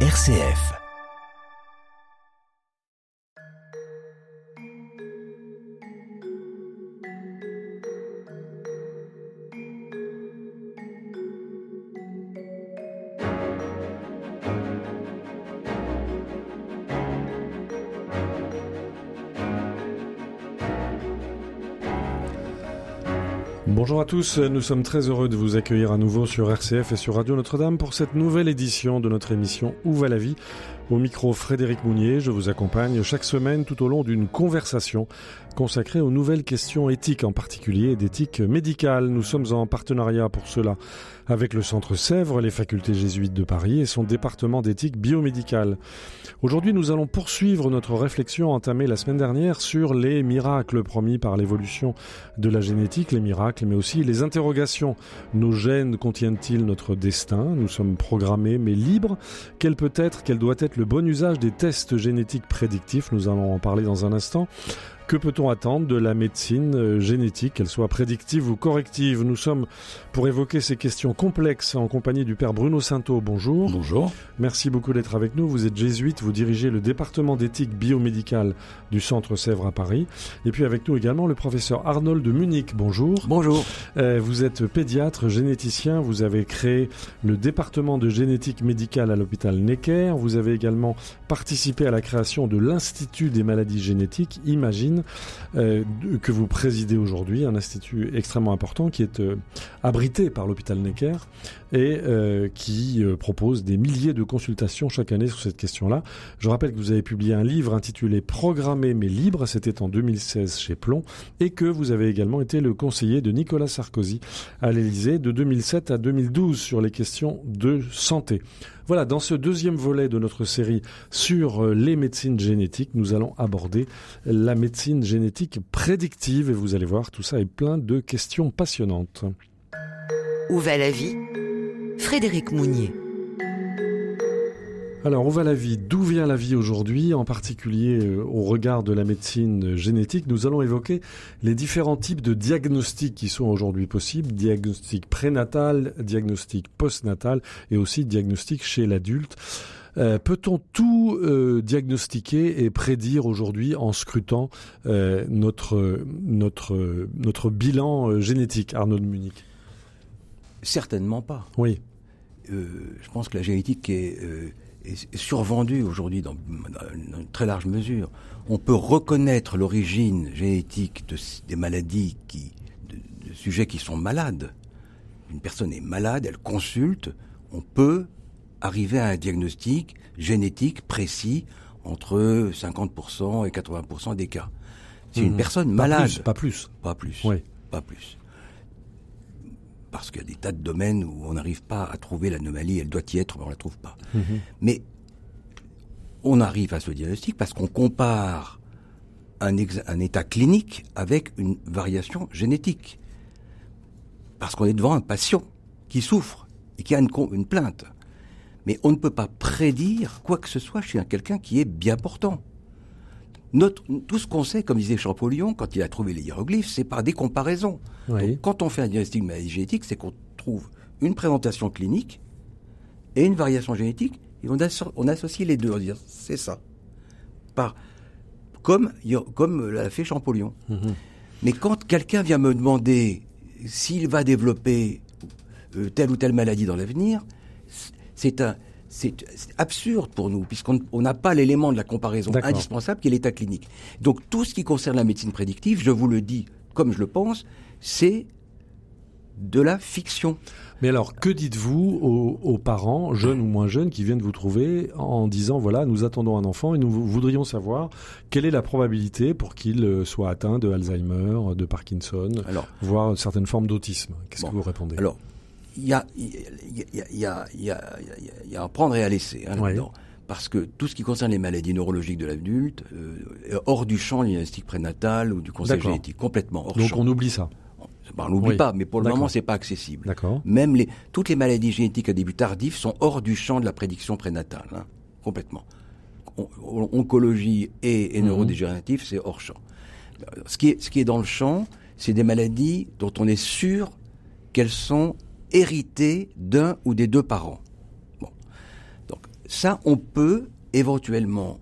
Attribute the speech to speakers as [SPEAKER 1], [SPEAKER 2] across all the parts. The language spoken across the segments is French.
[SPEAKER 1] RCF.
[SPEAKER 2] Bonjour à tous, nous sommes très heureux de vous accueillir à nouveau sur RCF et sur Radio Notre-Dame pour cette nouvelle édition de notre émission Où va la vie? Au micro Frédéric Mounier, je vous accompagne chaque semaine tout au long d'une conversation consacrée aux nouvelles questions éthiques, en particulier d'éthique médicale. Nous sommes en partenariat pour cela avec le Centre Sèvres, les facultés jésuites de Paris et son département d'éthique biomédicale. Aujourd'hui, nous allons poursuivre notre réflexion entamée la semaine dernière sur les miracles promis par l'évolution de la génétique, les miracles, mais aussi les interrogations. Nos gènes contiennent-ils notre destin? Nous sommes programmés mais libres Quel peut être, quel doit être le bon usage des tests génétiques prédictifs Nous allons en parler dans un instant. Que peut-on attendre de la médecine euh, génétique, qu'elle soit prédictive ou corrective? Nous sommes pour évoquer ces questions complexes en compagnie du père Bruno Sainteau. Bonjour.
[SPEAKER 3] Bonjour.
[SPEAKER 2] Merci beaucoup d'être avec nous. Vous êtes jésuite, vous dirigez le département d'éthique biomédicale du Centre Sèvres à Paris. Et puis avec nous également le professeur Arnold de Munich. Bonjour.
[SPEAKER 3] Bonjour.
[SPEAKER 2] Euh, vous êtes pédiatre, généticien. Vous avez créé le département de génétique médicale à l'hôpital Necker. Vous avez également participé à la création de l'Institut des maladies génétiques, Imagine, euh, que vous présidez aujourd'hui, un institut extrêmement important qui est euh, abrité par l'hôpital Necker et euh, qui propose des milliers de consultations chaque année sur cette question-là. Je rappelle que vous avez publié un livre intitulé Programmé mais libre, c'était en 2016 chez Plomb, et que vous avez également été le conseiller de Nicolas Sarkozy à l'Élysée de 2007 à 2012 sur les questions de santé. Voilà, dans ce deuxième volet de notre série sur euh, les médecines génétiques, nous allons aborder la médecine génétique prédictive et vous allez voir, tout ça est plein de questions passionnantes.
[SPEAKER 1] Où va la vie Frédéric Mounier.
[SPEAKER 2] Alors, où va la vie D'où vient la vie aujourd'hui En particulier euh, au regard de la médecine génétique, nous allons évoquer les différents types de diagnostics qui sont aujourd'hui possibles. Diagnostic prénatal, diagnostic postnatal et aussi diagnostic chez l'adulte. Euh, Peut-on tout euh, diagnostiquer et prédire aujourd'hui en scrutant euh, notre, notre, notre bilan génétique, Arnaud de Munich
[SPEAKER 3] Certainement pas.
[SPEAKER 2] Oui.
[SPEAKER 3] Je pense que la génétique est, est survendue aujourd'hui dans, dans une très large mesure. On peut reconnaître l'origine génétique de, des maladies qui, de, de sujets qui sont malades. Une personne est malade, elle consulte, on peut arriver à un diagnostic génétique précis entre 50% et 80% des cas. C'est une
[SPEAKER 2] Mhm.
[SPEAKER 3] personne
[SPEAKER 2] Pas
[SPEAKER 3] malade.
[SPEAKER 2] plus, pas plus.
[SPEAKER 3] Pas plus.
[SPEAKER 2] Oui.
[SPEAKER 3] Pas plus. Parce qu'il y a des tas de domaines où on n'arrive pas à trouver l'anomalie, elle doit y être, mais on la trouve pas.
[SPEAKER 2] Mhm.
[SPEAKER 3] Mais on arrive à ce diagnostic parce qu'on compare un, état clinique avec une variation génétique. Parce qu'on est devant un patient qui souffre et qui a une, une plainte. Mais on ne peut pas prédire quoi que ce soit chez un- quelqu'un qui est bien portant. Notre, tout ce qu'on sait, comme disait Champollion, quand il a trouvé les hiéroglyphes, c'est par des comparaisons.
[SPEAKER 2] Oui.
[SPEAKER 3] Donc, quand on fait un diagnostic de maladie génétique, c'est qu'on trouve une présentation clinique et une variation génétique, et on, asso- on associe les deux, on dit c'est ça. Par, comme, comme l'a fait Champollion.
[SPEAKER 2] Mhm.
[SPEAKER 3] Mais quand quelqu'un vient me demander s'il va développer euh, telle ou telle maladie dans l'avenir, c'est un, c'est absurde pour nous, puisqu'on on n'a pas l'élément de la comparaison indispensable qui est l'état clinique. Donc tout ce qui concerne la médecine prédictive, je vous le dis comme je le pense, c'est de la fiction.
[SPEAKER 2] Mais alors, que dites-vous aux, aux parents, jeunes ou moins jeunes, qui viennent vous trouver en disant voilà, nous attendons un enfant et nous vou- voudrions savoir quelle est la probabilité pour qu'il euh, soit atteint de Alzheimer, de Parkinson,
[SPEAKER 3] Alors,
[SPEAKER 2] voire certaines formes d'autisme? Qu'est-ce
[SPEAKER 3] Bon.
[SPEAKER 2] que vous répondez?
[SPEAKER 3] Alors, il y a, y, a, y, a, y, a, à prendre et à laisser hein,
[SPEAKER 2] Ouais.
[SPEAKER 3] là-dedans. Parce que tout ce qui concerne les maladies neurologiques de l'adulte euh, est hors du champ diagnostic prénatal ou du conseil génétique, complètement hors
[SPEAKER 2] Donc
[SPEAKER 3] champ.
[SPEAKER 2] on oublie ça.
[SPEAKER 3] Ben, on n'oublie
[SPEAKER 2] Oui.
[SPEAKER 3] pas, mais pour le moment, c'est pas accessible. Même les, toutes les maladies génétiques à début tardif sont hors du champ de la prédiction prénatale, hein, complètement. On- on- oncologie et, et
[SPEAKER 2] Mhm.
[SPEAKER 3] neurodégénératif, c'est hors champ. Ce qui, est, ce qui est dans le champ, c'est des maladies dont on est sûr qu'elles sont héritées d'un ou des deux parents. Bon. Donc, ça, on peut éventuellement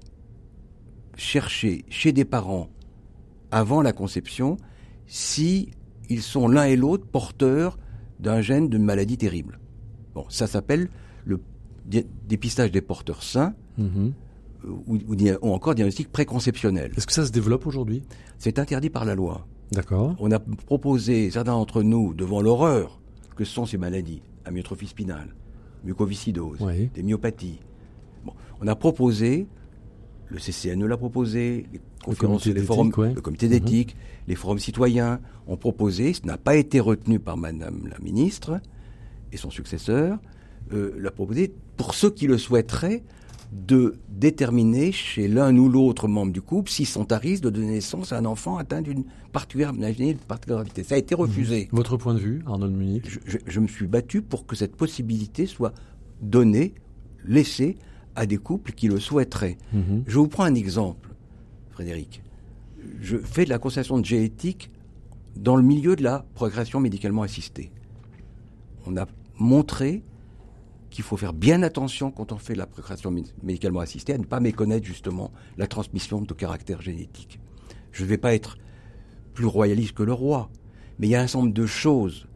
[SPEAKER 3] chercher chez des parents avant la conception si ils sont l'un et l'autre porteurs d'un gène d'une maladie terrible. Bon, ça s'appelle le dépistage des porteurs sains
[SPEAKER 2] Mhm.
[SPEAKER 3] ou, ou ou encore diagnostic préconceptionnel.
[SPEAKER 2] Est-ce que ça se développe aujourd'hui?
[SPEAKER 3] C'est interdit par la loi.
[SPEAKER 2] D'accord.
[SPEAKER 3] On a proposé, certains d'entre nous, devant l'horreur que sont ces maladies, amyotrophie spinale, mucoviscidose,
[SPEAKER 2] Oui.
[SPEAKER 3] des myopathies. Bon, on a proposé, le CCNE l'a proposé, les conférences,
[SPEAKER 2] comité
[SPEAKER 3] les forums,
[SPEAKER 2] ouais.
[SPEAKER 3] le comité d'éthique, les forums citoyens ont proposé, ce n'a pas été retenu par Madame la ministre et son successeur, euh, l'a proposé pour ceux qui le souhaiteraient de déterminer chez l'un ou l'autre membre du couple s'ils sont à risque de donner naissance à un enfant atteint d'une particulière de particularité. Ça a été refusé.
[SPEAKER 2] Votre point de vue, Arnold Munich?
[SPEAKER 3] Je, je- je me suis battu pour que cette possibilité soit donnée, laissée à des couples qui le souhaiteraient.
[SPEAKER 2] Mhm.
[SPEAKER 3] Je vous prends un exemple, Frédéric. Je fais de la constatation de génétique dans le milieu de la progression médicalement assistée. On a montré qu'il faut faire bien attention quand on fait la progression mé- médicalement assistée à ne pas méconnaître justement la transmission de caractère génétique. Je ne vais pas être plus royaliste que le roi, mais il y a un nombre de choses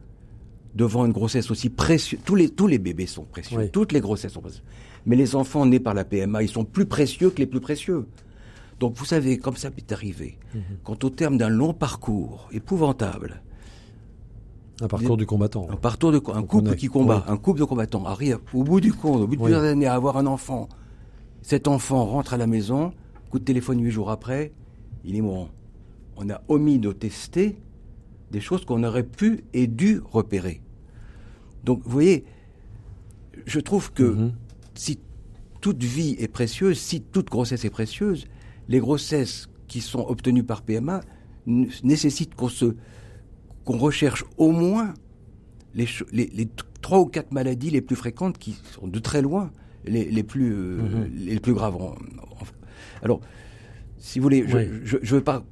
[SPEAKER 3] devant une grossesse aussi précieuse. Tous les, tous les bébés sont précieux,
[SPEAKER 2] Oui.
[SPEAKER 3] toutes les grossesses sont précieuses. Mais les enfants nés par la PMA, ils sont plus précieux que les plus précieux. Donc vous savez, comme ça m'est arrivé, quand au terme d'un long parcours épouvantable,
[SPEAKER 2] Un parcours du combattant.
[SPEAKER 3] un parcours de un couple qui combat,
[SPEAKER 2] Oui.
[SPEAKER 3] un couple de combattants arrive au bout du compte, au bout de
[SPEAKER 2] Oui.
[SPEAKER 3] plusieurs années à avoir un enfant. Cet enfant rentre à la maison, coup de téléphone huit jours après, il est mourant. On a omis de tester des choses qu'on aurait pu et dû repérer. Donc, vous voyez, je trouve que
[SPEAKER 2] Mhm.
[SPEAKER 3] si toute vie est précieuse, si toute grossesse est précieuse, les grossesses qui sont obtenues par PMA nécessitent qu'on se qu'on recherche au moins les, trois ou quatre maladies les plus fréquentes qui sont de très loin les, les plus euh,
[SPEAKER 2] Mhm.
[SPEAKER 3] les plus graves. alors, si vous voulez, je,
[SPEAKER 2] Oui.
[SPEAKER 3] je, je veux pas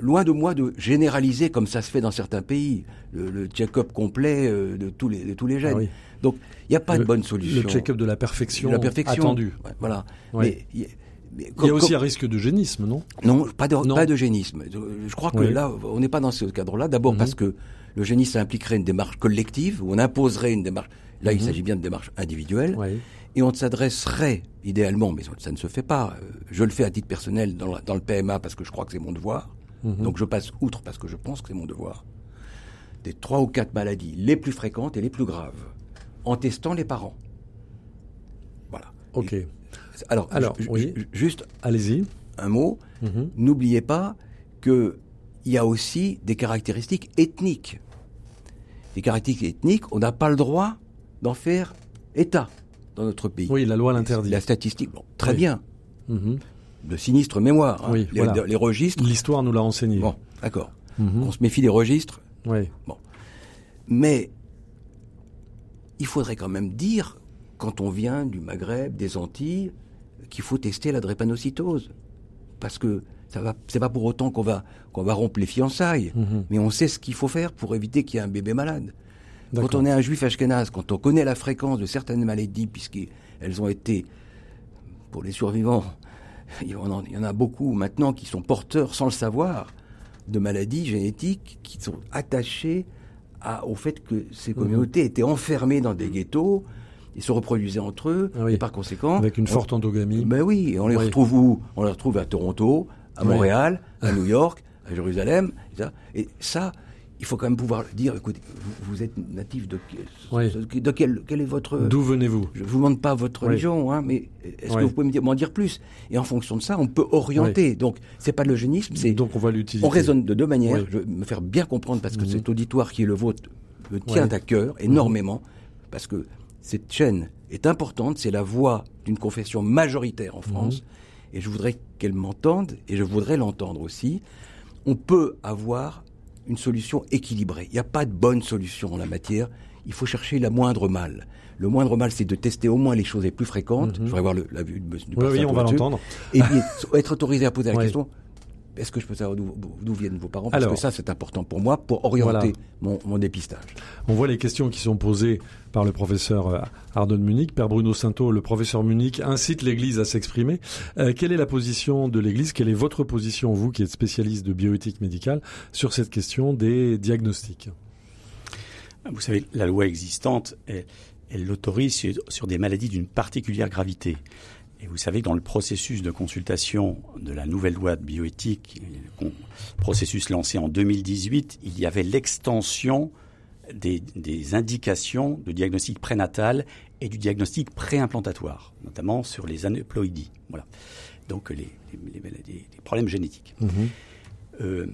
[SPEAKER 3] loin de moi de généraliser comme ça se fait dans certains pays le, le check-up complet euh, de tous les de tous les gènes.
[SPEAKER 2] Ah oui.
[SPEAKER 3] Donc, il n'y a pas
[SPEAKER 2] Le-
[SPEAKER 3] de bonne solution.
[SPEAKER 2] Le check-up de la perfection,
[SPEAKER 3] De la perfection.
[SPEAKER 2] attendue.
[SPEAKER 3] Voilà. Mais, il y a- mais
[SPEAKER 2] Il y
[SPEAKER 3] comme-
[SPEAKER 2] a aussi
[SPEAKER 3] comme-
[SPEAKER 2] un risque d'eugénisme, non?
[SPEAKER 3] Non, pas de,
[SPEAKER 2] Non.
[SPEAKER 3] pas d'eugénisme. Je crois que
[SPEAKER 2] Oui.
[SPEAKER 3] là, on n'est pas dans ce cadre-là. D'abord
[SPEAKER 2] Mhm.
[SPEAKER 3] parce que l'eugénisme impliquerait une démarche collective, où on imposerait une démarche. Là, il
[SPEAKER 2] Mhm.
[SPEAKER 3] s'agit bien de démarche individuelle.
[SPEAKER 2] Oui.
[SPEAKER 3] Et on s'adresserait, idéalement, mais ça ne se fait pas. euh, Je le fais à titre personnel dans, la- dans le PMA parce que je crois que c'est mon devoir.
[SPEAKER 2] Mhm.
[SPEAKER 3] Donc je passe outre parce que je pense que c'est mon devoir. Des trois ou quatre maladies les plus fréquentes et les plus graves, en testant les parents. Voilà.
[SPEAKER 2] Ok.
[SPEAKER 3] Et- alors,
[SPEAKER 2] oui.
[SPEAKER 3] juste
[SPEAKER 2] Allez-y.
[SPEAKER 3] un mot.
[SPEAKER 2] Mhm.
[SPEAKER 3] N'oubliez pas qu'il y a aussi des caractéristiques ethniques. Des caractéristiques ethniques, on n'a pas le droit d'en faire état dans notre pays.
[SPEAKER 2] Oui, la loi l'interdit.
[SPEAKER 3] La statistique, bon, très
[SPEAKER 2] Oui.
[SPEAKER 3] bien,
[SPEAKER 2] Mhm.
[SPEAKER 3] de sinistre mémoire. hein.
[SPEAKER 2] Oui,
[SPEAKER 3] les,
[SPEAKER 2] voilà.
[SPEAKER 3] les registres,
[SPEAKER 2] L'histoire nous l'a enseigné.
[SPEAKER 3] bon, d'accord.
[SPEAKER 2] Mhm.
[SPEAKER 3] On se méfie des registres,
[SPEAKER 2] Oui.
[SPEAKER 3] mais il faudrait quand même dire, quand on vient du Maghreb, des Antilles, qu'il faut tester la drépanocytose. Parce que ça va, c'est pas pour autant qu'on va, qu'on va rompre les fiançailles.
[SPEAKER 2] Mhm.
[SPEAKER 3] Mais on sait ce qu'il faut faire pour éviter qu'il y ait un bébé malade. Quand on est un juif ashkénaze, quand on connaît la fréquence de certaines maladies, puisqu'elles ont été, pour les survivants, il y en a- il y en a beaucoup maintenant qui sont porteurs, sans le savoir, de maladies génétiques qui sont attachées à- au fait que ces communautés étaient enfermées dans des ghettos, ils se reproduisaient entre eux,
[SPEAKER 2] Ah oui.
[SPEAKER 3] et par conséquent...
[SPEAKER 2] Avec une
[SPEAKER 3] on-
[SPEAKER 2] forte endogamie.
[SPEAKER 3] ben oui, et on les
[SPEAKER 2] Oui.
[SPEAKER 3] retrouve où? On les retrouve à Toronto, à
[SPEAKER 2] Oui.
[SPEAKER 3] Montréal, à New York, à Jérusalem. et ça. Et ça, il faut quand même pouvoir dire, écoutez, vous, vous êtes natif de,
[SPEAKER 2] Oui.
[SPEAKER 3] de quel, quel est votre...
[SPEAKER 2] D'où venez-vous?
[SPEAKER 3] Je ne vous demande pas votre
[SPEAKER 2] Oui.
[SPEAKER 3] religion, hein, mais est-ce
[SPEAKER 2] Oui.
[SPEAKER 3] que vous pouvez me dire- m'en dire plus? Et en fonction de ça, on peut orienter. Donc, c'est pas de l'eugénisme, c'est...
[SPEAKER 2] Donc on va l'utiliser.
[SPEAKER 3] On raisonne de deux manières. Je veux me faire bien comprendre parce que
[SPEAKER 2] Mhm.
[SPEAKER 3] cet auditoire qui est le vôtre me tient.
[SPEAKER 2] Mhm.
[SPEAKER 3] à cœur énormément parce que cette chaîne est importante. C'est la voix d'une confession majoritaire en France
[SPEAKER 2] Mhm.
[SPEAKER 3] et je voudrais qu'elle m'entende et je voudrais l'entendre aussi. On peut avoir une solution équilibrée. Il n'y a pas de bonne solution en la matière. Il faut chercher la moindre mal. Le moindre mal, c'est de tester au moins les choses les plus fréquentes. Je voudrais avoir le- la vue du
[SPEAKER 2] Mhm. Oui, oui, on va l'entendre.
[SPEAKER 3] Et être autorisé à poser la
[SPEAKER 2] Ouais.
[SPEAKER 3] question est-ce que je peux savoir d'où viennent vos parents? Parce que ça, c'est important pour moi, pour orienter mon, mon, dépistage.
[SPEAKER 2] On voit les questions qui sont posées par le professeur euh, Ardon Munich. Père Bruno Sainto, le professeur Munich, incite l'Église à s'exprimer. Euh, quelle est la position de l'Église? Quelle est votre position, vous qui êtes spécialiste de bioéthique médicale, sur cette question des diagnostics?
[SPEAKER 4] Vous savez, la loi existante, elle, elle l'autorise sur des maladies d'une particulière gravité. Et vous savez que dans le processus de consultation de la nouvelle loi de bioéthique, processus lancé en 2018, il y avait l'extension des, indications de diagnostic prénatal et du diagnostic préimplantatoire, notamment sur les aneuploïdies. Voilà. Donc les, problèmes génétiques. Mm-hmm. Euh,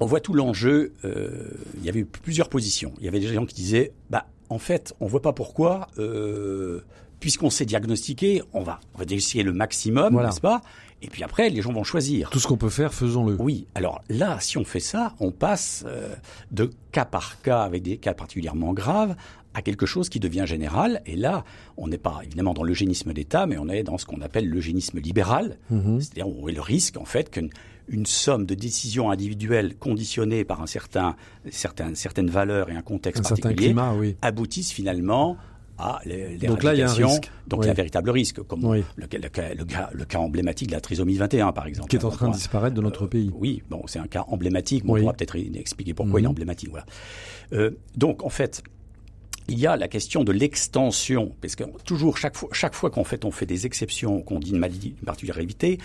[SPEAKER 4] on voit tout l'enjeu. Euh, il y avait plusieurs positions. Il y avait des gens qui disaient, bah, en fait, on voit pas pourquoi. Euh, puisqu'on sait diagnostiquer, on va, on va diagnostiquer le maximum, n'est-ce pas? Et puis après, les gens vont choisir.
[SPEAKER 2] Tout ce qu'on peut faire, faisons-le.
[SPEAKER 4] Oui. Alors là, si on fait ça, on passe euh, de cas par cas, avec des cas particulièrement graves, à quelque chose qui devient général. Et là, on n'est pas évidemment dans l'eugénisme d'État, mais on est dans ce qu'on appelle l'eugénisme libéral. Mhm. C'est-à-dire, on a le risque, en fait, qu'une une somme de décisions individuelles conditionnées par un certain, certain, certaines valeurs et un contexte particulier climat, oui. aboutissent finalement à les,
[SPEAKER 2] donc là, il y a un risque.
[SPEAKER 4] Donc il y a un véritable risque, comme le, le, cas, emblématique de la trisomie 21, par exemple.
[SPEAKER 2] Qui est en train de disparaître de notre pays.
[SPEAKER 4] Euh, oui, bon, c'est un cas emblématique. on pourra peut-être expliquer pourquoi il est mhm. emblématique. Voilà. Euh, donc, en fait, il y a la question de l'extension, parce que toujours, chaque fois, chaque fois qu'on fait, on fait des exceptions, qu'on dit une maladie, une particularité,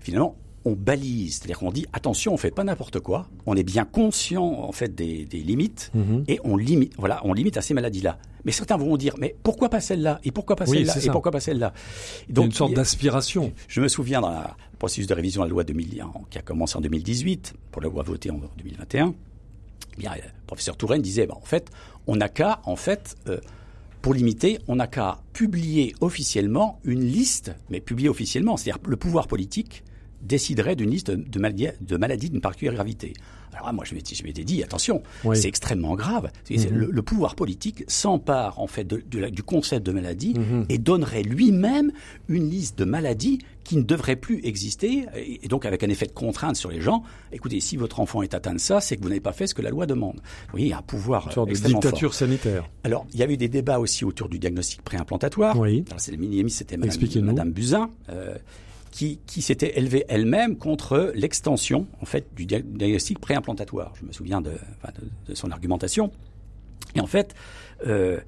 [SPEAKER 4] finalement, on balise, c'est-à-dire qu'on dit attention, on fait pas n'importe quoi, on est bien conscient en fait des, limites mhm. et on limite, voilà, on limite à ces maladies-là. Mais certains vont dire mais pourquoi pas celle-là et pourquoi pas celle-là et pourquoi pas celle-là?
[SPEAKER 2] Donc une sorte d'aspiration.
[SPEAKER 4] Je me souviens dans le processus de révision de la loi 2000, qui a commencé en 2018 pour la loi votée en 2021. Eh bien, le professeur Touraine disait bah, en fait, on n'a qu'à en fait euh, pour limiter, on n'a qu'à publier officiellement une liste, mais publier officiellement, c'est-à-dire le pouvoir politique déciderait d'une liste de maladies, de maladies d'une particulière gravité. Alors moi, je m'étais dit, attention, c'est extrêmement grave. Mhm. le, pouvoir politique s'empare en fait de, du concept de maladie mhm. et donnerait lui-même une liste de maladies qui ne devraient plus exister, et, donc avec un effet de contrainte sur les gens. Écoutez, si votre enfant est atteint de ça, c'est que vous n'avez pas fait ce que la loi demande. Vous voyez, il y a un pouvoir
[SPEAKER 2] une sorte de dictature sanitaire.
[SPEAKER 4] Alors, il y avait des débats aussi autour du diagnostic préimplantatoire. Oui. c'est le mini c'était Madame, Madame Buzyn. Euh, qui, s'était élevée elle-même contre l'extension en fait du diagnostic préimplantatoire. Je me souviens de, son argumentation. Et en fait, euh,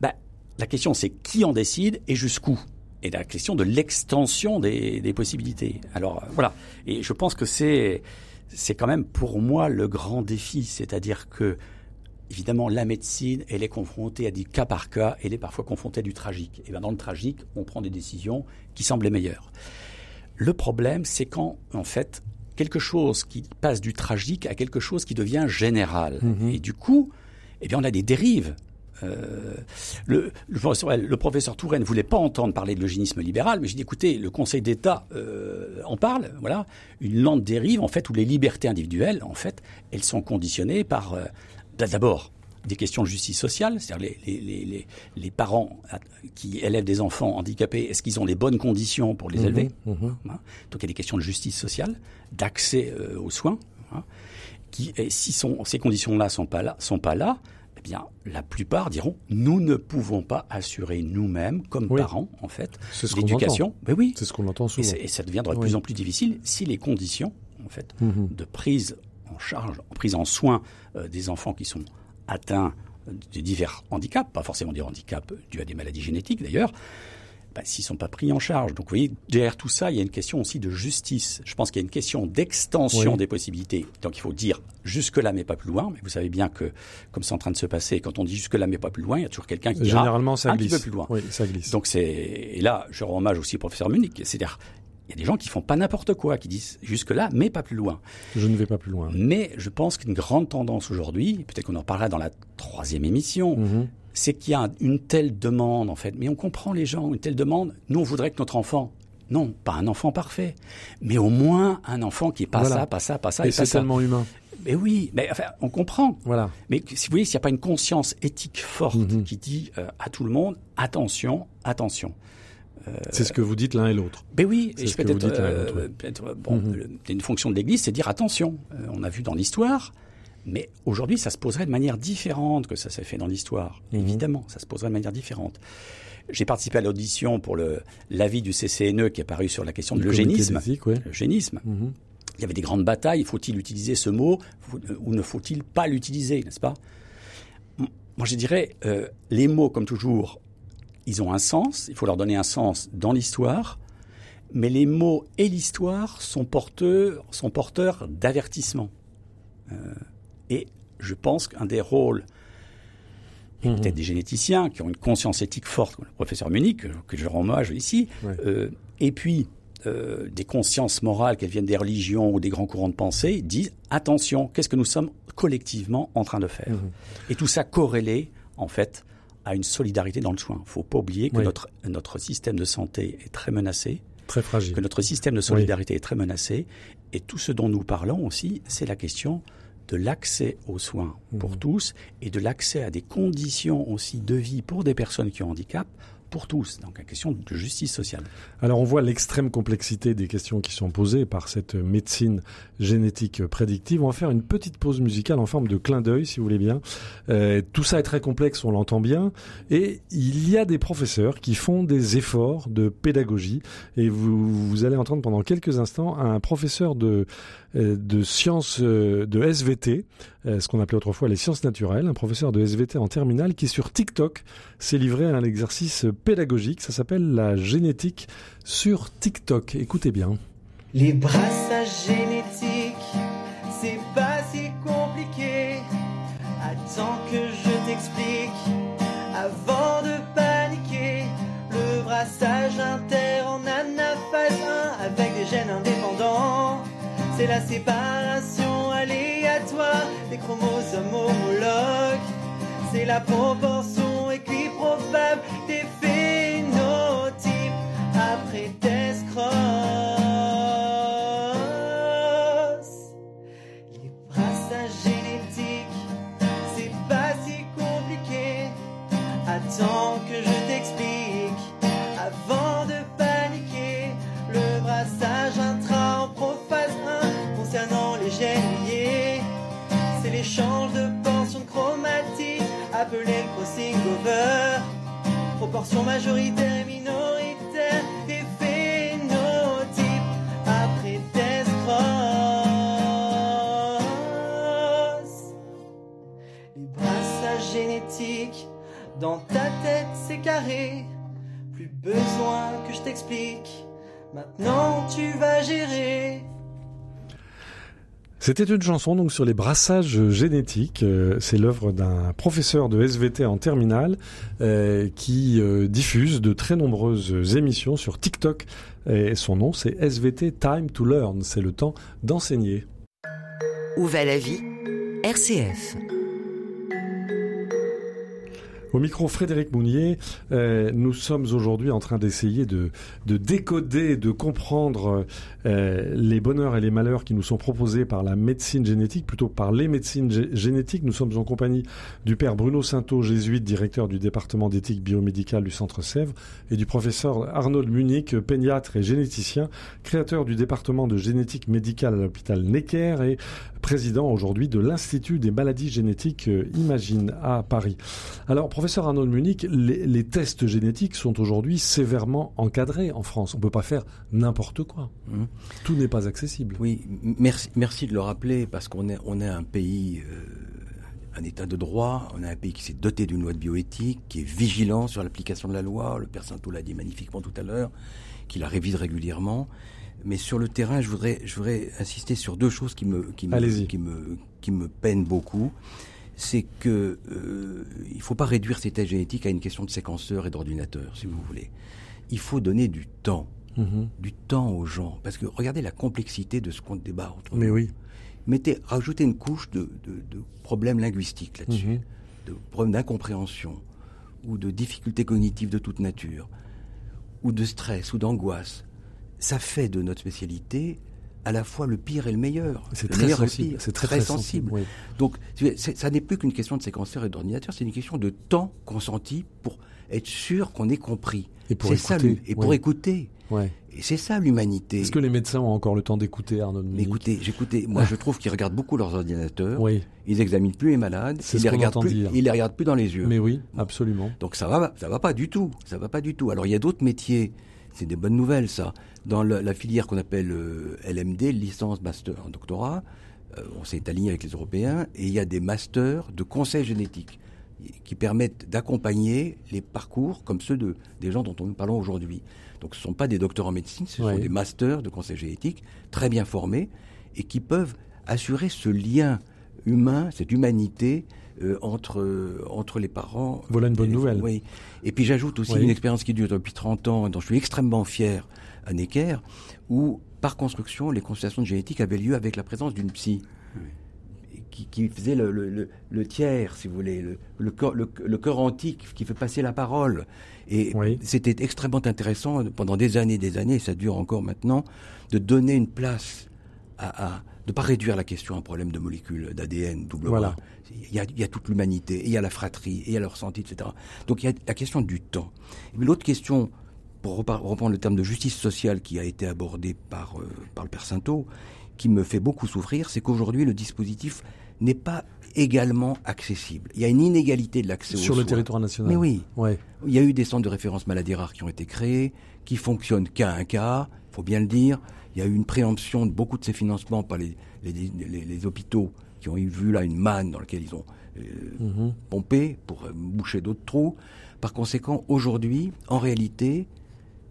[SPEAKER 4] bah, la question c'est qui en décide et jusqu'où? Et la question de l'extension des, possibilités. Alors voilà, et je pense que c'est c'est quand même pour moi le grand défi, c'est-à-dire que évidemment, la médecine, elle est confrontée à des cas par cas, elle est parfois confrontée à du tragique. Et bien dans le tragique, on prend des décisions qui semblent les meilleures. Le problème, c'est quand, en fait, quelque chose qui passe du tragique à quelque chose qui devient général. Mhm. Et du coup, eh bien, on a des dérives. Euh, le, le, professeur, Touraine ne voulait pas entendre parler de l'eugénisme libéral, mais j'ai dit écoutez, le Conseil d'État euh, en parle. Voilà, une lente dérive en fait où les libertés individuelles, en fait, elles sont conditionnées par euh, d'abord des questions de justice sociale, c'est-à-dire les, les, les, les, parents qui élèvent des enfants handicapés, est-ce qu'ils ont les bonnes conditions pour les mhm, élever mhm. Hein Donc il y a des questions de justice sociale, d'accès euh, aux soins. Hein, qui, et si sont, ces conditions-là sont pas là, sont pas là, eh bien, la plupart diront nous ne pouvons pas assurer nous-mêmes, comme parents, en fait, l'éducation.
[SPEAKER 2] Mais oui, c'est ce qu'on entend souvent.
[SPEAKER 4] Et, ça deviendra de plus en plus difficile si les conditions, en fait, mhm. de prise en charge, en prise en soin euh, des enfants qui sont atteints de divers handicaps, pas forcément des handicaps dus à des maladies génétiques d'ailleurs, bah, s'ils ne sont pas pris en charge. Donc vous voyez, derrière tout ça, il y a une question aussi de justice. Je pense qu'il y a une question d'extension des possibilités. Donc il faut dire jusque-là, mais pas plus loin. Mais vous savez bien que, comme c'est en train de se passer, quand on dit jusque-là, mais pas plus loin, il y a toujours quelqu'un qui dira
[SPEAKER 2] Généralement, ça
[SPEAKER 4] un
[SPEAKER 2] glisse.
[SPEAKER 4] petit peu plus loin.
[SPEAKER 2] Oui, ça glisse.
[SPEAKER 4] Donc c'est et là, je rends hommage aussi au professeur Munich. C'est-à-dire, il y a des gens qui font pas n'importe quoi, qui disent jusque-là, mais pas plus loin.
[SPEAKER 2] Je ne vais pas plus loin.
[SPEAKER 4] Mais je pense qu'une grande tendance aujourd'hui, peut-être qu'on en parlera dans la troisième émission, mhm. c'est qu'il y a une telle demande, en fait. Mais on comprend les gens, une telle demande. Nous, on voudrait que notre enfant, non, pas un enfant parfait, mais au moins un enfant qui est pas ça, pas ça, pas ça.
[SPEAKER 2] Et, c'est tellement humain.
[SPEAKER 4] Mais oui, mais enfin, on comprend. Voilà. Mais si vous voyez, s'il n'y a pas une conscience éthique forte mhm. qui dit euh, à tout le monde, attention, attention.
[SPEAKER 2] C'est ce que vous dites l'un et l'autre.
[SPEAKER 4] Ben oui, je peut-être, euh, bon, mhm. une fonction de l'Église, c'est dire attention. on a vu dans l'histoire, mais aujourd'hui, ça se poserait de manière différente que ça s'est fait dans l'histoire. Mhm. Évidemment, ça se poserait de manière différente. J'ai participé à l'audition pour l'avis du CCNE qui est paru sur la question de l'eugénisme. L'eugénisme. Mhm. Il y avait des grandes batailles. Faut-il utiliser ce mot ou ne faut-il pas l'utiliser, n'est-ce pas? Moi, je dirais, euh, les mots, comme toujours, ils ont un sens. Il faut leur donner un sens dans l'histoire. Mais les mots et l'histoire sont porteurs, sont porteurs d'avertissement. Euh, et je pense qu'un des rôles mhm. peut-être des généticiens qui ont une conscience éthique forte, comme le professeur Munich, que, je rends hommage ici, euh, et puis euh, des consciences morales, qu'elles viennent des religions ou des grands courants de pensée, disent attention, qu'est-ce que nous sommes collectivement en train de faire? Mhm. Et tout ça corrélé, en fait, à une solidarité dans le soin. Il ne faut pas oublier que notre, notre système de santé est très menacé.
[SPEAKER 2] Très fragile.
[SPEAKER 4] Que notre système de solidarité est très menacé. Et tout ce dont nous parlons aussi, c'est la question de l'accès aux soins pour mhm. tous et de l'accès à des conditions aussi de vie pour des personnes qui ont handicap pour tous. Donc, la question de justice sociale.
[SPEAKER 2] Alors, on voit l'extrême complexité des questions qui sont posées par cette médecine génétique prédictive. On va faire une petite pause musicale en forme de clin d'œil, si vous voulez bien. Euh, tout ça est très complexe, on l'entend bien. Et il y a des professeurs qui font des efforts de pédagogie. Et vous, vous allez entendre pendant quelques instants un professeur de euh, de sciences euh, de SVT, ce qu'on appelait autrefois les sciences naturelles, un professeur de SVT en terminale qui sur TikTok s'est livré à un exercice pédagogique, ça s'appelle la génétique sur TikTok. Écoutez bien.
[SPEAKER 5] Les brassages génétiques, c'est pas si compliqué. Attends que je t'explique avant de paniquer. Le brassage inter en anaphase 1 avec des gènes indépendants c'est la séparation aléatoire des chromosomes homologues. C'est la proportion Les brassages génétiques, c'est pas si compliqué. Attends que je t'explique avant de paniquer. Le brassage intra en c'est l'échange de portions de chromatique, appelé le crossing over. Proportion majoritaire tête c'est carré. Plus besoin que je t'explique. Maintenant tu vas gérer.
[SPEAKER 2] C'était une chanson donc sur les brassages génétiques. Euh, c'est l'œuvre d'un professeur de SVT en terminale euh, qui euh, diffuse de très nombreuses émissions sur TikTok. Et son nom, c'est SVT Time to Learn. C'est le temps d'enseigner.
[SPEAKER 1] Où va la vie RCF.
[SPEAKER 2] Au micro Frédéric Mounier, euh, nous sommes aujourd'hui en train d'essayer de, de, décoder, de comprendre euh, les bonheurs et les malheurs qui nous sont proposés par la médecine génétique, plutôt par les médecines génétiques. Nous sommes en compagnie du père Bruno Sainteau, jésuite, directeur du département d'éthique biomédicale du Centre Sèvres, et du professeur Arnold Munich, pédiatre et généticien, créateur du département de génétique médicale à l'hôpital Necker et président aujourd'hui de l'Institut des maladies génétiques euh, Imagine à Paris. Alors, Arnaud Munich, les, tests génétiques sont aujourd'hui sévèrement encadrés en France. On ne peut pas faire n'importe quoi. Mmh. Tout n'est pas accessible.
[SPEAKER 3] Oui, merci, merci de le rappeler parce qu'on est, on est un pays... Euh, un état de droit, on a un pays qui s'est doté d'une loi de bioéthique, qui est vigilant sur l'application de la loi, le père Sainteau l'a dit magnifiquement tout à l'heure, qui la révise régulièrement. Mais sur le terrain, je voudrais, je voudrais insister sur deux choses qui me, qui me, qui me, qui me peinent beaucoup. C'est que euh, il faut pas réduire ces tests génétiques à une question de séquenceur et d'ordinateur, si vous voulez. Il faut donner du temps, mm-hmm. du temps aux gens, parce que regardez la complexité de ce qu'on débat
[SPEAKER 2] entre Mais oui.
[SPEAKER 3] Mettez, rajoutez une couche de, de, de problèmes linguistiques là-dessus, mm-hmm. de problèmes d'incompréhension ou de difficultés cognitives de toute nature, ou de stress ou d'angoisse ça fait de notre spécialité à la fois le pire et le meilleur.
[SPEAKER 2] C'est très sensible. C'est très, sensible.
[SPEAKER 3] Donc, ça n'est plus qu'une question de séquenceur et d'ordinateur, c'est une question de temps consenti pour être sûr qu'on ait compris.
[SPEAKER 2] Et pour écouter. Ça,
[SPEAKER 3] et pour écouter. Ouais. Et c'est ça l'humanité.
[SPEAKER 2] Est-ce que les médecins ont encore le temps d'écouter Arnaud
[SPEAKER 3] Écoutez, j'écoutais. Moi, je trouve qu'ils regardent beaucoup leurs ordinateurs. Oui. Ils examinent plus les malades. Ils les regardent plus. Ils les regardent plus dans les yeux.
[SPEAKER 2] Mais oui, absolument.
[SPEAKER 3] Donc ça va, ça va pas du tout. Ça va pas du tout. Alors il y a d'autres métiers. C'est des bonnes nouvelles, ça. Dans la filière qu'on appelle euh, LMD, licence, master, doctorat, euh, on s'est aligné avec les Européens et il y a des masters de conseil génétique qui permettent d'accompagner les parcours comme ceux de, des gens dont nous parlons aujourd'hui. Donc ce ne sont pas des docteurs en médecine, ce sont des masters de conseil génétique très bien formés et qui peuvent assurer ce lien humain, cette humanité euh, entre, entre les parents.
[SPEAKER 2] Voilà une bonne nouvelle.
[SPEAKER 3] Oui. Et puis j'ajoute aussi une expérience qui dure depuis 30 ans, dont je suis extrêmement fier à Necker, où par construction, les consultations de génétique avaient lieu avec la présence d'une psy. Qui, faisait le, le, tiers, si vous voulez, le, le, le, cœur antique qui fait passer la parole. Et c'était extrêmement intéressant pendant des années, des années, et ça dure encore maintenant, de donner une place à, à de pas réduire la question à un problème de molécules d'ADN double voilà. Il y, a, il y a toute l'humanité, et il y a la fratrie, et il y a le ressenti, etc. Donc il y a la question du temps. Et l'autre question, pour reprendre le terme de justice sociale qui a été abordé par, euh, par le père Sainteau, qui me fait beaucoup souffrir, c'est qu'aujourd'hui le dispositif n'est pas également accessible. Il y a une inégalité de l'accès
[SPEAKER 2] sur le territoire national.
[SPEAKER 3] Mais oui, ouais. il y a eu des centres de référence maladies rares qui ont été créés, qui fonctionnent qu'à un cas, faut bien le dire. Il y a eu une préemption de beaucoup de ces financements par les, les, les, hôpitaux qui ont eu vu là une manne dans laquelle ils ont euh, mhm. pompé pour euh, boucher d'autres trous. Par conséquent, aujourd'hui, en réalité,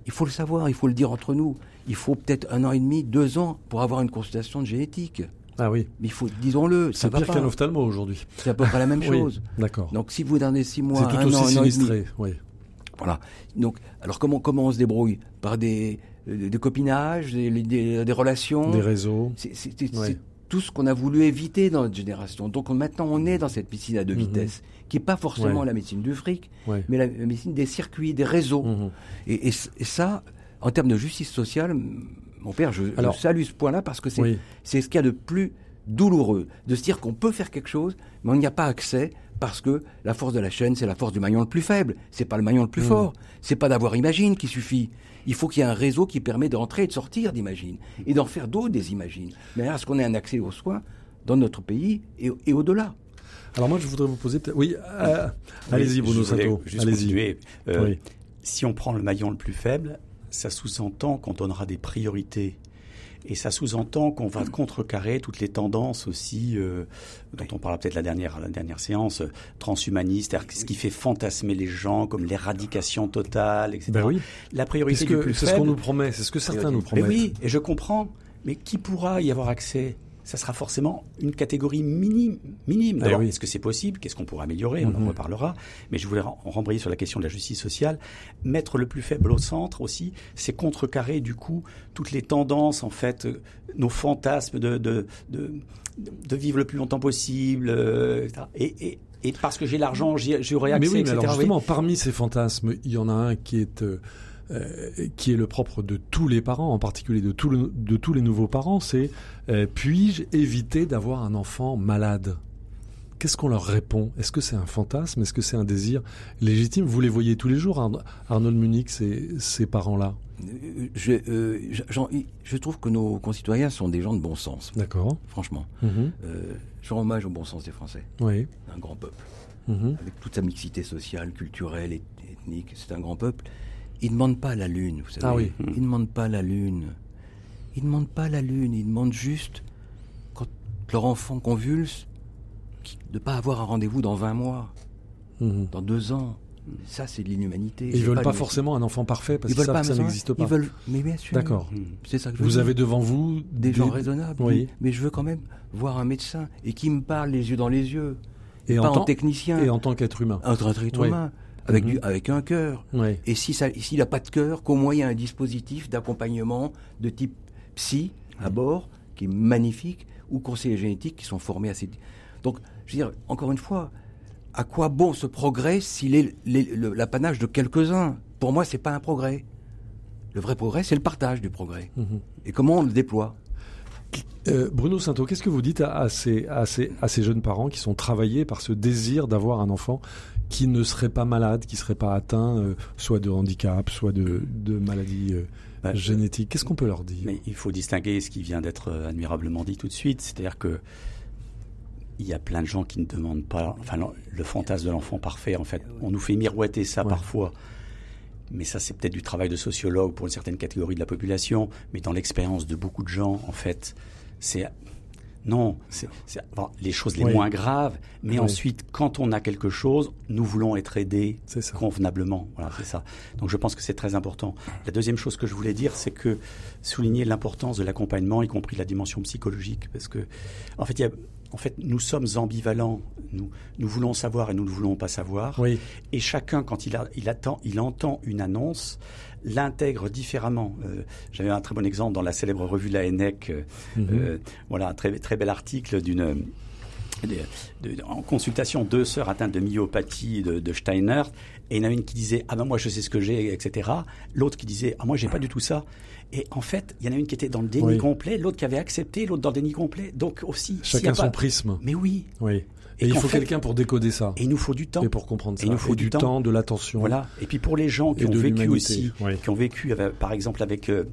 [SPEAKER 3] il faut le savoir, il faut le dire entre nous. Il faut peut-être un an et demi, deux ans pour avoir une consultation de génétique.
[SPEAKER 2] Ah oui.
[SPEAKER 3] Mais il faut, disons-le,
[SPEAKER 2] c'est pire qu'un ophtalmo aujourd'hui.
[SPEAKER 3] C'est à peu près la même chose.
[SPEAKER 2] D'accord.
[SPEAKER 3] Donc si vous donnez six mois,
[SPEAKER 2] c'est tout aussi an, sinistré. oui.
[SPEAKER 3] Voilà. Donc, alors comment comment on se débrouille? Par des, euh, des copinages, des, des, relations,
[SPEAKER 2] des réseaux.
[SPEAKER 3] C'est tout ce qu'on a voulu éviter dans notre génération. Donc maintenant, on est dans cette piscine à deux mhm. vitesses, qui n'est pas forcément la médecine du fric, mais la, médecine des circuits, des réseaux. Mhm. Et, et, ça, en termes de justice sociale, mon père, je, salue ce point-là parce que c'est ce qu'il y a de plus douloureux, de se dire qu'on peut faire quelque chose, mais on n'y a pas accès parce que la force de la chaîne, c'est la force du maillon le plus faible. C'est pas le maillon le plus mhm. fort. C'est pas d'avoir Imagine qui suffit. Il faut qu'il y ait un réseau qui permet d'entrer et de sortir d'Imagine et d'en faire d'autres des Imagines. Mais à ce qu'on ait un accès aux soins dans notre pays et, au-delà?
[SPEAKER 2] Alors moi, je voudrais vous poser... Oui, euh, allez-y, Bruno Sato. Allez-y.
[SPEAKER 4] Euh, si on prend le maillon le plus faible, ça sous-entend qu'on donnera des priorités et ça sous-entend qu'on va contrecarrer toutes les tendances aussi, euh, dont on parlera peut-être la dernière, la dernière séance, euh, transhumaniste, ce qui fait fantasmer les gens comme l'éradication totale, etc.
[SPEAKER 2] Ben oui.
[SPEAKER 4] La priorité
[SPEAKER 2] C'est ce qu'on nous promet, c'est ce que certains nous promettent.
[SPEAKER 4] oui, et je comprends. Mais qui pourra y avoir accès? Ça sera forcément une catégorie minime. minime. Eh est-ce que c'est possible? Qu'est-ce qu'on pourrait améliorer? On en mhm. reparlera. Mais je voulais rembrayer sur la question de la justice sociale. Mettre le plus faible au centre aussi, c'est contrecarrer du coup toutes les tendances, en fait, euh, nos fantasmes de, de, de, de vivre le plus longtemps possible, euh, Et, et, parce que j'ai l'argent, j'aurai accès,
[SPEAKER 2] mais oui,
[SPEAKER 4] mais
[SPEAKER 2] Alors justement, parmi ces fantasmes, il y en a un qui est... Euh, euh, qui est le propre de tous les parents, en particulier de, de tous les nouveaux parents, c'est euh, puis-je éviter d'avoir un enfant malade? Qu'est-ce qu'on leur répond? Est-ce que c'est un fantasme? Est-ce que c'est un désir légitime? Vous les voyez tous les jours, Arnaud de Munich, ces, ces parents-là?
[SPEAKER 3] Je, euh, je, trouve que nos concitoyens sont des gens de bon sens.
[SPEAKER 2] D'accord.
[SPEAKER 3] Franchement. Mhm. je rends hommage au bon sens des Français.
[SPEAKER 2] Oui.
[SPEAKER 3] Un grand peuple. Mhm. Avec toute sa mixité sociale, culturelle, ethnique. C'est un grand peuple. Ils ne demandent pas la lune, vous savez.
[SPEAKER 2] Ah oui.
[SPEAKER 3] Ils ne demandent pas la lune. Ils ne demandent pas la lune. Ils demandent juste, quand leur enfant convulse, de ne pas avoir un rendez-vous dans 20 mois, mhm. dans deux ans. Ça, c'est de l'inhumanité.
[SPEAKER 2] Ils veulent pas, forcément un enfant parfait parce qu'ils savent que ça n'existe pas.
[SPEAKER 3] Ils veulent, mais bien sûr.
[SPEAKER 2] D'accord.
[SPEAKER 3] Mhm. C'est ça que
[SPEAKER 2] je Vous avez devant vous
[SPEAKER 3] des, gens raisonnables. Oui. Mais je veux quand même voir un médecin et qui me parle les yeux dans les yeux. Et pas en, tant, technicien.
[SPEAKER 2] Et en tant qu'être humain.
[SPEAKER 3] En tant qu'être humain avec, du, mhm. avec un cœur. Et si s'il n'a pas de cœur, qu'au moins il y a un dispositif d'accompagnement de type psy à bord, qui est magnifique, ou conseillers génétiques qui sont formés à ces... Donc, je veux dire, encore une fois, à quoi bon ce progrès s'il est l'apanage de quelques-uns? Pour moi, c'est pas un progrès. Le vrai progrès, c'est le partage du progrès. Mhm. Et comment on le déploie?
[SPEAKER 2] Euh, Bruno Santo, qu'est-ce que vous dites à, ces, à, ces, à, ces, jeunes parents qui sont travaillés par ce désir d'avoir un enfant qui ne serait pas malade, qui ne serait pas atteint euh, soit de handicap, soit de, de maladie euh, bah, génétique? Qu'est-ce qu'on peut leur dire?
[SPEAKER 4] Mais il faut distinguer ce qui vient d'être admirablement dit tout de suite, c'est-à-dire que il y a plein de gens qui ne demandent pas, enfin le fantasme de l'enfant parfait, en fait, on nous fait miroiter ça parfois mais ça c'est peut-être du travail de sociologue pour une certaine catégorie de la population, mais dans l'expérience de beaucoup de gens, en fait, c'est non, c'est les choses les moins graves, mais ensuite, quand on a quelque chose, nous voulons être aidés convenablement. Voilà, c'est ça. Donc je pense que c'est très important. La deuxième chose que je voulais dire, c'est que souligner l'importance de l'accompagnement, y compris la dimension psychologique, parce que en fait, il y a en fait, nous sommes ambivalents. Nous, nous voulons savoir et nous ne voulons pas savoir. Et chacun, quand il, a, il, attend, il entend une annonce, l'intègre différemment. Euh, j'avais un très bon exemple dans la célèbre revue La ENEC. Euh, mhm. euh, voilà, un très, très bel article d'une en consultation deux sœurs atteintes de myopathie de, de, Steiner. Et il y en a une qui disait ah ben moi je sais ce que j'ai etc l'autre qui disait ah moi j'ai pas du tout ça et en fait il y en a une qui était dans le déni complet l'autre qui avait accepté l'autre dans le déni complet. Donc aussi
[SPEAKER 2] chacun son prisme.
[SPEAKER 4] Mais oui.
[SPEAKER 2] Oui. Et, il faut quelqu'un pour décoder ça.
[SPEAKER 4] Et il nous faut du temps.
[SPEAKER 2] Et pour comprendre ça. Et il nous faut du, temps, de l'attention.
[SPEAKER 4] Voilà. Et puis pour les gens qui ont vécu aussi, qui ont vécu, par exemple, avec euh,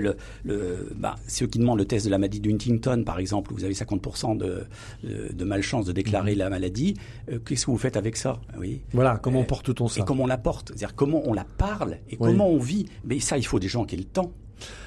[SPEAKER 4] le, le, bah, ceux qui demandent le test de la maladie d'Huntington, par exemple, où vous avez 50% de, de, malchance de déclarer mhm. la maladie, euh, qu'est-ce que vous faites avec ça
[SPEAKER 2] oui. Voilà, comment euh, porte-t-on ça?
[SPEAKER 4] Et comment on la porte? C'est-à-dire comment on la parle et comment on vit? Mais ça, il faut des gens qui aient le temps.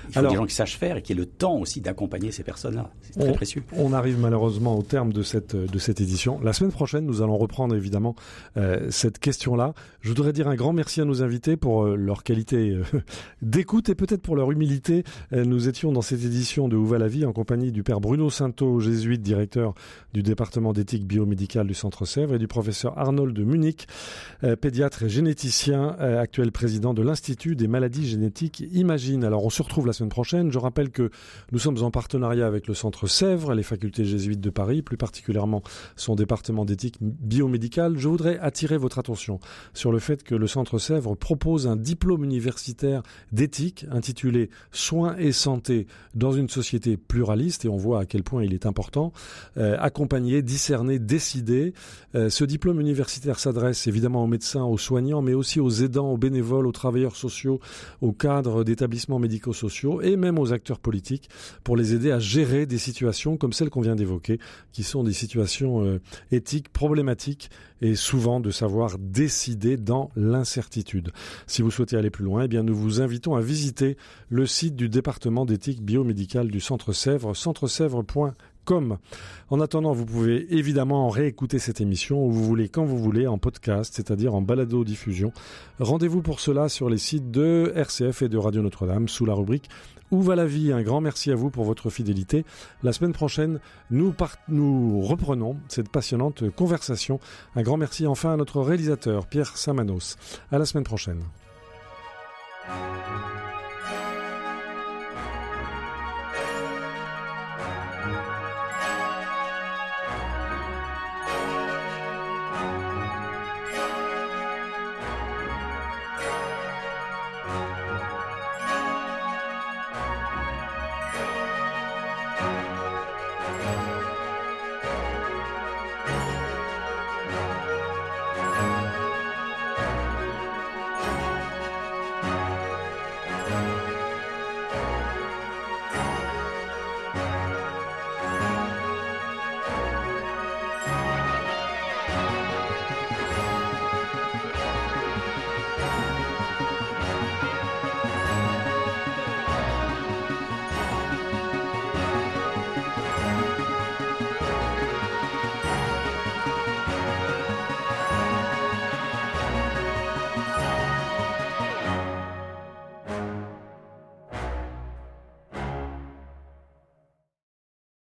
[SPEAKER 4] Il faut des gens qui sachent faire et qui aient le temps aussi d'accompagner ces personnes-là. C'est très précieux.
[SPEAKER 2] On arrive malheureusement au terme de cette, de cette édition. La semaine prochaine, nous allons reprendre évidemment euh, cette question-là. Je voudrais dire un grand merci à nos invités pour euh, leur qualité euh, d'écoute et peut-être pour leur humilité. nous étions dans cette édition de Où va la vie en compagnie du père Bruno Sainto, jésuite, directeur du département d'éthique biomédicale du Centre Sèvres et du professeur Arnold de Munich, pédiatre et généticien, actuel président de l'Institut des maladies génétiques Imagine. Alors on se retrouve la semaine prochaine. Je rappelle que nous sommes en partenariat avec le Centre Sèvres, les facultés jésuites de Paris, plus particulièrement son département d'éthique biomédicale. Je voudrais attirer votre attention sur le fait que le Centre Sèvres propose un diplôme universitaire d'éthique intitulé Soins et santé dans une société pluraliste, et on voit à quel point il est important. Euh, accompagner, discerner, décider. Euh, ce diplôme universitaire s'adresse évidemment aux médecins, aux soignants, mais aussi aux aidants, aux bénévoles, aux travailleurs sociaux, aux cadres d'établissements médicaux sociaux et même aux acteurs politiques pour les aider à gérer des situations comme celles qu'on vient d'évoquer, qui sont des situations euh, éthiques problématiques et souvent de savoir décider dans l'incertitude. Si vous souhaitez aller plus loin, eh bien nous vous invitons à visiter le site du département d'éthique biomédicale du Centre Sèvres, centresèvres.com comme. En attendant, vous pouvez évidemment réécouter cette émission où vous voulez, quand vous voulez, en podcast, c'est-à-dire en balado-diffusion. Rendez-vous pour cela sur les sites de RCF et de Radio Notre-Dame sous la rubrique Où va la vie Un grand merci à vous pour votre fidélité. La semaine prochaine, nous, nous reprenons cette passionnante conversation. Un grand merci enfin à notre réalisateur, Pierre Samanos. À la semaine prochaine.